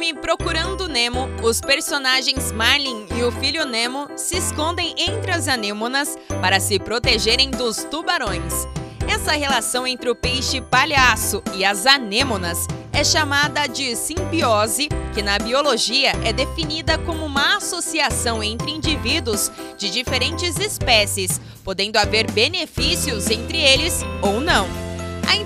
filme Procurando Nemo, os personagens Marlin e o filho Nemo se escondem entre as anêmonas para se protegerem dos tubarões. Essa relação entre o peixe palhaço e as anêmonas é chamada de simbiose, que na biologia é definida como uma associação entre indivíduos de diferentes espécies, podendo haver benefícios entre eles ou não.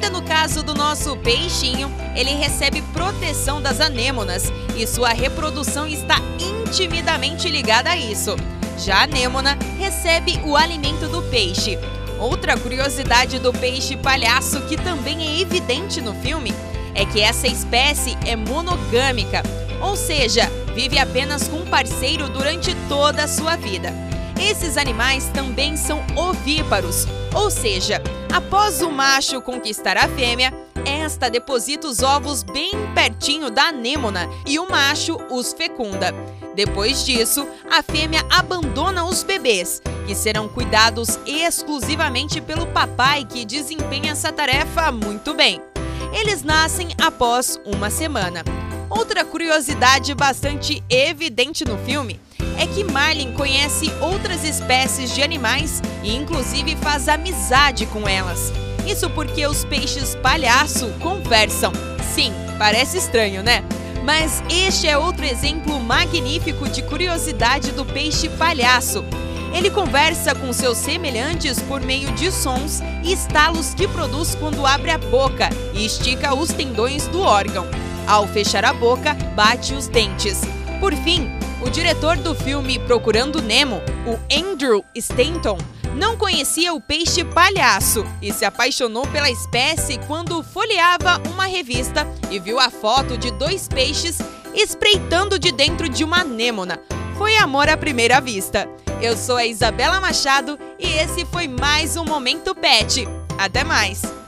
Ainda no caso do nosso peixinho, ele recebe proteção das anêmonas e sua reprodução está intimidamente ligada a isso. Já a anêmona recebe o alimento do peixe. Outra curiosidade do peixe palhaço que também é evidente no filme é que essa espécie é monogâmica, ou seja, vive apenas com um parceiro durante toda a sua vida. Esses animais também são ovíparos, ou seja, após o macho conquistar a fêmea, esta deposita os ovos bem pertinho da anêmona e o macho os fecunda. Depois disso, a fêmea abandona os bebês, que serão cuidados exclusivamente pelo papai que desempenha essa tarefa muito bem. Eles nascem após uma semana. Outra curiosidade bastante evidente no filme é que Marlin conhece outras espécies de animais e, inclusive, faz amizade com elas. Isso porque os peixes palhaço conversam. Sim, parece estranho, né? Mas este é outro exemplo magnífico de curiosidade do peixe palhaço. Ele conversa com seus semelhantes por meio de sons e estalos que produz quando abre a boca e estica os tendões do órgão. Ao fechar a boca, bate os dentes. Por fim, o diretor do filme Procurando Nemo, o Andrew Stanton, não conhecia o peixe palhaço e se apaixonou pela espécie quando folheava uma revista e viu a foto de dois peixes espreitando de dentro de uma anêmona. Foi amor à primeira vista. Eu sou a Isabela Machado e esse foi mais um Momento Pet. Até mais!